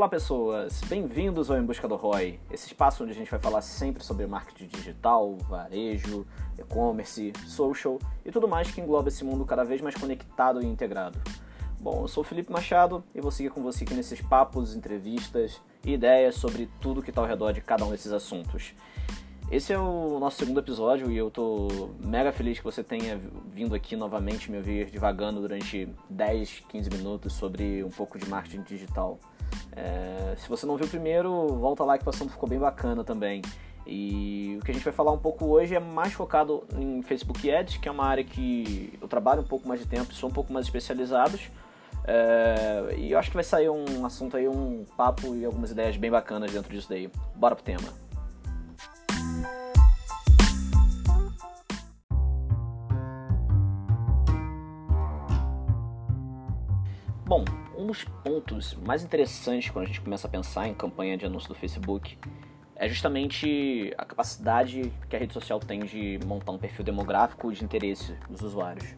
Olá pessoas, bem-vindos ao Em Busca do ROI, esse espaço onde a gente vai falar sempre sobre marketing digital, varejo, e-commerce, social e tudo mais que engloba esse mundo cada vez mais conectado e integrado. Bom, eu sou Felipe Machado e vou seguir com você aqui nesses papos, entrevistas e ideias sobre tudo que está ao redor de cada um desses assuntos. Esse é o nosso segundo episódio e eu tô mega feliz que você tenha vindo aqui novamente me ouvir divagando durante 10, 15 minutos sobre um pouco de marketing digital. É, se você não viu o primeiro, volta lá que o assunto ficou bem bacana também. E o que a gente vai falar um pouco hoje é mais focado em Facebook Ads, que é uma área que eu trabalho um pouco mais de tempo, sou um pouco mais especializados. É, e eu acho que vai sair um assunto aí, um papo e algumas ideias bem bacanas dentro disso daí. Bora pro tema. Bom, um dos pontos mais interessantes quando a gente começa a pensar em campanha de anúncio do Facebook é justamente a capacidade que a rede social tem de montar um perfil demográfico de interesse dos usuários.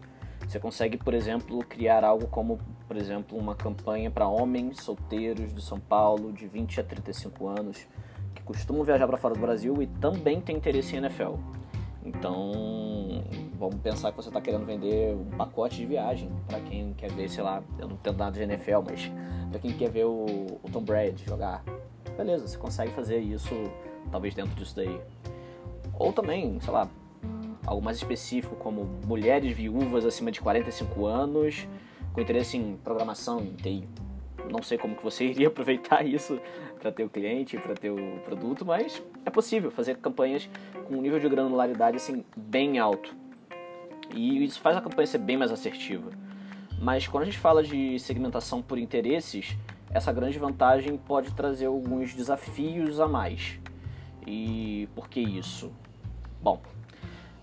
Você consegue, por exemplo, criar algo como, por exemplo, uma campanha para homens solteiros de São Paulo de 20 a 35 anos que costumam viajar para fora do Brasil e também têm interesse em NFL. Então, vamos pensar que você está querendo vender um pacote de viagem para quem quer ver, sei lá, eu não entendo nada de NFL, mas para quem quer ver o, o Tom Brady jogar. Beleza, você consegue fazer isso talvez dentro disso daí. Ou também, sei lá, algo mais específico como mulheres viúvas acima de 45 anos com interesse em programação em TI. Não sei como que você iria aproveitar isso para ter o cliente, para ter o produto, mas é possível fazer campanhas com um nível de granularidade assim bem alto. E isso faz a campanha ser bem mais assertiva. Mas quando a gente fala de segmentação por interesses, essa grande vantagem pode trazer alguns desafios a mais. E por que isso? Bom,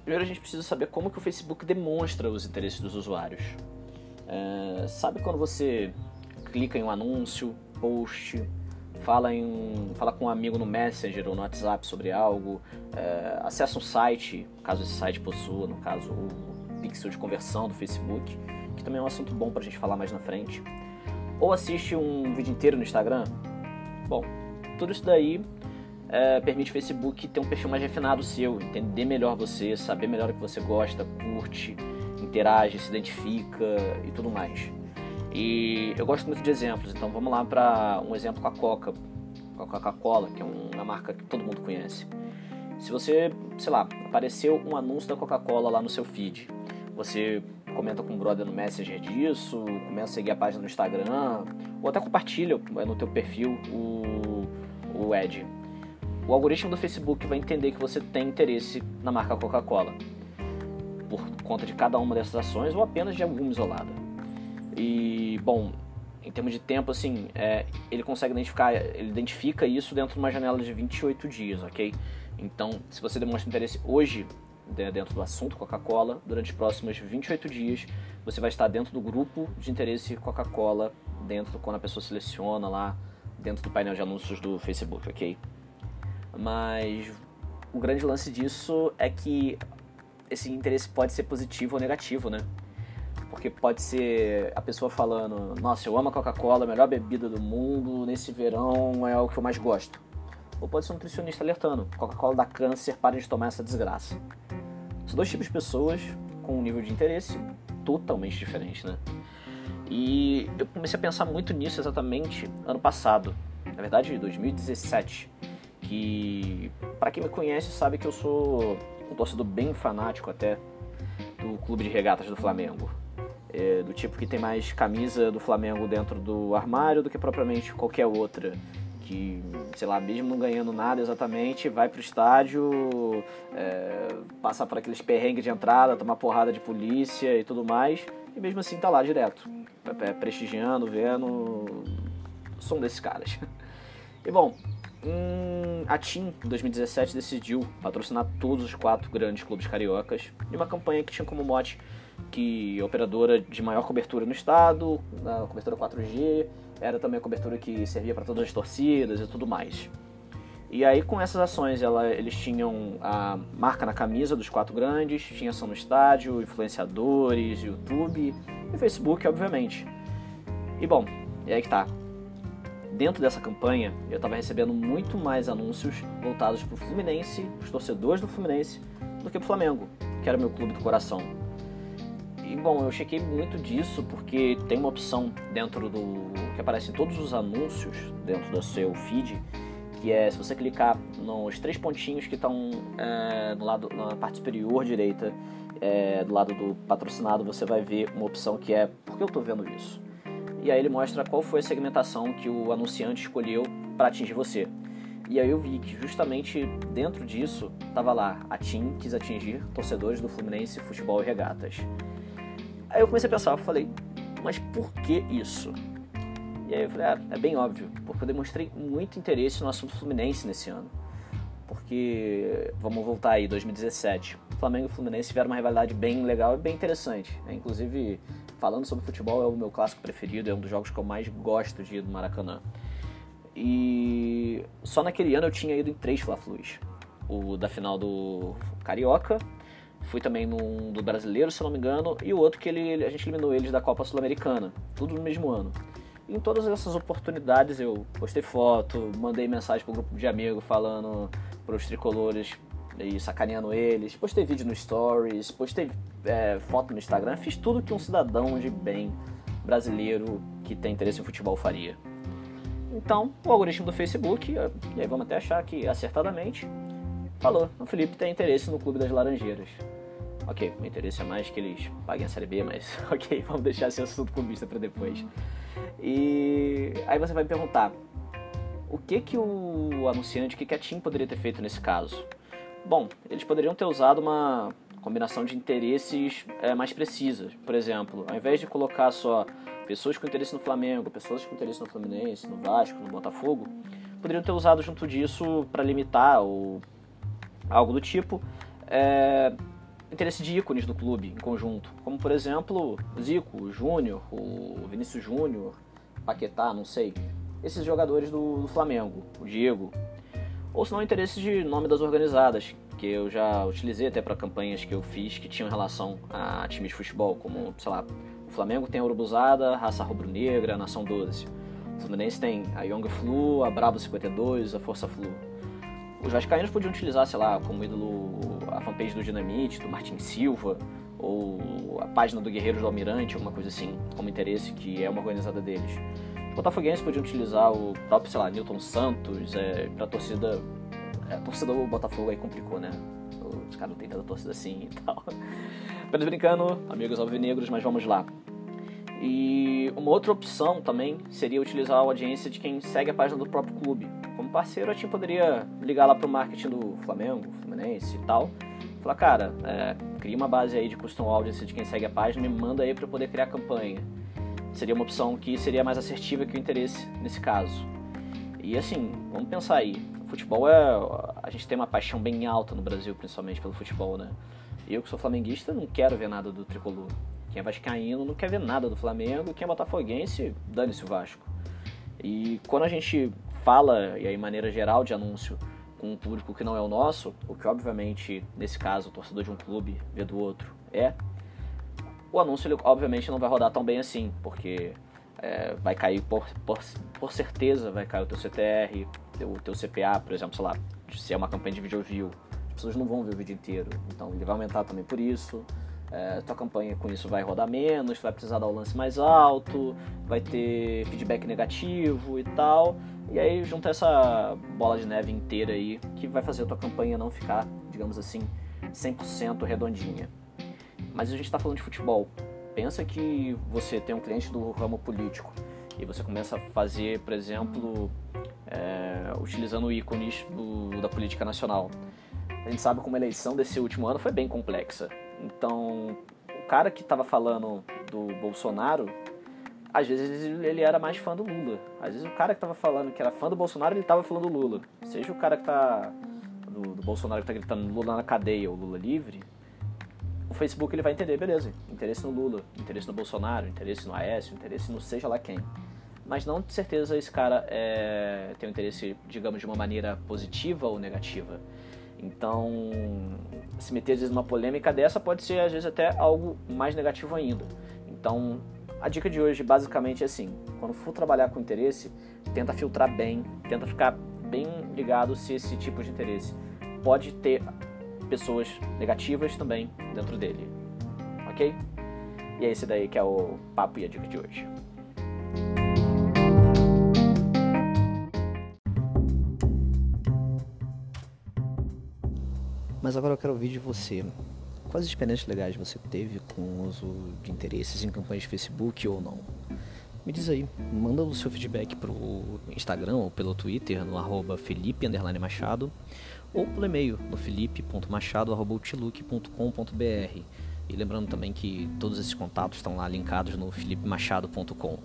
primeiro a gente precisa saber como que o Facebook demonstra os interesses dos usuários. É, sabe quando você clica em um anúncio, post, fala, em, fala com um amigo no Messenger ou no WhatsApp sobre algo, é, acessa um site, caso esse site possua, no caso o pixel de conversão do Facebook, que também é um assunto bom para a gente falar mais na frente, ou assiste um vídeo inteiro no Instagram. Bom, tudo isso daí é, permite o Facebook ter um perfil mais refinado seu, entender melhor você, saber melhor o que você gosta, curte, interage, se identifica e tudo mais. E eu gosto muito de exemplos, então vamos lá para um exemplo com a Coca, com a Coca-Cola, que é uma marca que todo mundo conhece. Se você, sei lá, apareceu um anúncio da Coca-Cola lá no seu feed, você comenta com o brother no Messenger disso, começa a seguir a página no Instagram, ou até compartilha no teu perfil o, o ad. O algoritmo do Facebook vai entender que você tem interesse na marca Coca-Cola, por conta de cada uma dessas ações ou apenas de alguma isolada. E, bom, em termos de tempo, assim, é, ele consegue identificar, ele identifica isso dentro de uma janela de 28 dias, ok? Então, se você demonstra interesse hoje dentro do assunto Coca-Cola, durante os próximos 28 dias, você vai estar dentro do grupo de interesse Coca-Cola, dentro quando a pessoa seleciona lá, dentro do painel de anúncios do Facebook, ok? Mas o grande lance disso é que esse interesse pode ser positivo ou negativo, né? Porque pode ser a pessoa falando: Nossa, eu amo a Coca-Cola, a melhor bebida do mundo, nesse verão é o que eu mais gosto. Ou pode ser um nutricionista alertando: Coca-Cola dá câncer, parem de tomar essa desgraça. São dois tipos de pessoas com um nível de interesse totalmente diferente, né? E eu comecei a pensar muito nisso exatamente ano passado, na verdade, 2017. Que, para quem me conhece, sabe que eu sou um torcedor bem fanático até do clube de regatas do Flamengo é, do tipo que tem mais camisa do Flamengo dentro do armário do que propriamente qualquer outra. Que, sei lá, mesmo não ganhando nada exatamente, vai pro estádio, é, passa por aqueles perrengues de entrada, tomar porrada de polícia e tudo mais, e mesmo assim tá lá direto, é, prestigiando, vendo. Sou um desses caras. E bom, a TIM, em 2017, decidiu patrocinar todos os quatro grandes clubes cariocas em uma campanha que tinha como mote que é operadora de maior cobertura no estado, na cobertura 4G, era também a cobertura que servia para todas as torcidas e tudo mais. E aí com essas ações ela, eles tinham a marca na camisa dos quatro grandes, tinha ação no estádio, influenciadores, YouTube e Facebook, obviamente. E bom, e aí que tá. dentro dessa campanha, eu estava recebendo muito mais anúncios voltados para o Fluminense, os torcedores do Fluminense, do que para o Flamengo, que era meu clube do coração. E bom, eu chequei muito disso porque tem uma opção dentro do que aparece em todos os anúncios dentro do seu feed, que é se você clicar nos três pontinhos que estão é, no lado na parte superior direita, é, do lado do patrocinado, você vai ver uma opção que é por que eu estou vendo isso? E aí ele mostra qual foi a segmentação que o anunciante escolheu para atingir você. E aí eu vi que justamente dentro disso tava lá, a TIM quis atingir torcedores do Fluminense Futebol e Regatas. Aí eu comecei a pensar, falei, mas por que isso? E aí eu falei, ah, é bem óbvio, porque eu demonstrei muito interesse no assunto Fluminense nesse ano. Porque, vamos voltar aí, 2017, Flamengo e Fluminense tiveram uma rivalidade bem legal e bem interessante. É, inclusive, falando sobre futebol, é o meu clássico preferido, é um dos jogos que eu mais gosto de ir do Maracanã. E só naquele ano eu tinha ido em três Fla-Flus. O da final do Carioca, fui também num do Brasileiro, se não me engano, e o outro que ele, a gente eliminou eles da Copa Sul-Americana, tudo no mesmo ano. E em todas essas oportunidades eu postei foto, mandei mensagem pro grupo de amigos falando pros tricolores e sacaneando eles, postei vídeo no Stories, postei é, foto no Instagram, fiz tudo que um cidadão de bem brasileiro que tem interesse em futebol faria. Então, o algoritmo do Facebook, e aí vamos até achar que acertadamente, falou: o Felipe tem interesse no Clube das Laranjeiras. Ok, o interesse é mais que eles paguem a Série B, mas ok, vamos deixar esse assunto clubista para depois. E aí você vai me perguntar: o que que o anunciante, o que, que a TIM poderia ter feito nesse caso? Bom, eles poderiam ter usado uma combinação de interesses é, mais precisas. Por exemplo, ao invés de colocar só pessoas com interesse no Flamengo, pessoas com interesse no Fluminense, no Vasco, no Botafogo, poderiam ter usado junto disso para limitar ou algo do tipo é, interesse de ícones do clube em conjunto, como por exemplo Zico, o Júnior, o Vinícius Júnior, Paquetá, não sei, esses jogadores do, do Flamengo, o Diego, ou se não interesse de nome das organizadas, que eu já utilizei até para campanhas que eu fiz que tinham relação a times de futebol, como, sei lá, o Flamengo tem a Urubuzada, Raça Rubro-Negra, Nação 12. O Fluminense tem a Young Flu, a Bravo 52, a Força Flu. Os vascaínos podiam utilizar, sei lá, como ídolo a fanpage do Dinamite, do Martin Silva, ou a página do Guerreiros do Almirante, alguma coisa assim, como interesse, que é uma organizada deles. Os botafoguenses podiam utilizar o próprio, sei lá, Newton Santos, é, pra torcida... É, a torcida do Botafogo aí complicou, né? Os caras não tem tanta torcida assim e tal. Apenas brincando, amigos alvinegros, mas vamos lá. E uma outra opção também seria utilizar a audiência de quem segue a página do próprio clube. Como parceiro, a gente poderia ligar lá pro marketing do Flamengo, Fluminense e tal. Falar, cara, é, cria uma base aí de custom audience de quem segue a página e manda aí para poder criar campanha. Seria uma opção que seria mais assertiva que o interesse nesse caso. E assim, vamos pensar aí. O futebol é. A gente tem uma paixão bem alta no Brasil, principalmente pelo futebol, né? Eu que sou flamenguista não quero ver nada do tricolor. Quem é vascaíno não quer ver nada do Flamengo, quem é botafoguense, dane-se o Vasco. E quando a gente fala, e aí maneira geral de anúncio, com um público que não é o nosso, o que obviamente, nesse caso, o torcedor de um clube vê do outro é, o anúncio ele, obviamente não vai rodar tão bem assim, porque é, vai cair por, por, por, certeza, vai cair o teu CTR, o teu CPA, por exemplo, sei lá, se é uma campanha de video view, as pessoas não vão ver o vídeo inteiro, então ele vai aumentar também por isso é, tua campanha com isso vai rodar menos, vai precisar dar o lance mais alto, vai ter feedback negativo e tal. E aí junta essa bola de neve inteira aí que vai fazer a tua campanha não ficar, digamos assim, 100% redondinha. Mas a gente está falando de futebol. Pensa que você tem um cliente do ramo político e você começa a fazer, por exemplo, é, utilizando ícones do, da política nacional. A gente sabe como a eleição desse último ano foi bem complexa. Então, o cara que estava falando do Bolsonaro, às vezes ele era mais fã do Lula. Às vezes o cara que estava falando que era fã do Bolsonaro, ele estava falando do Lula. Seja o cara que tá do, do Bolsonaro que tá gritando Lula na cadeia ou Lula livre, o Facebook ele vai entender, beleza, interesse no Lula, interesse no Bolsonaro, interesse no Aécio, interesse no seja lá quem. Mas não de certeza esse cara é, tem um interesse, digamos, de uma maneira positiva ou negativa. Então, se meter às vezes numa polêmica dessa pode ser às vezes até algo mais negativo ainda. Então, a dica de hoje basicamente é assim: quando for trabalhar com interesse, tenta filtrar bem, tenta ficar bem ligado se esse tipo de interesse pode ter pessoas negativas também dentro dele, ok? E é esse daí que é o papo e a dica de hoje. Mas agora eu quero ouvir de você. Quais experiências legais você teve com o uso de interesses em campanhas de Facebook ou não? Me diz aí, manda o seu feedback pro Instagram ou pelo Twitter no arroba Felipe Machado ou pelo e-mail no felipe.machado.outlook.com.br e lembrando também que todos esses contatos estão lá linkados no felipemachado.com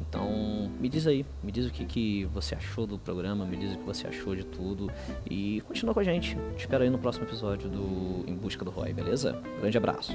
Então, me diz aí, me diz o que, que você achou do programa, me diz o que você achou de tudo e continua com a gente. Te espero aí no próximo episódio do Em Busca do Roy, beleza? Grande abraço.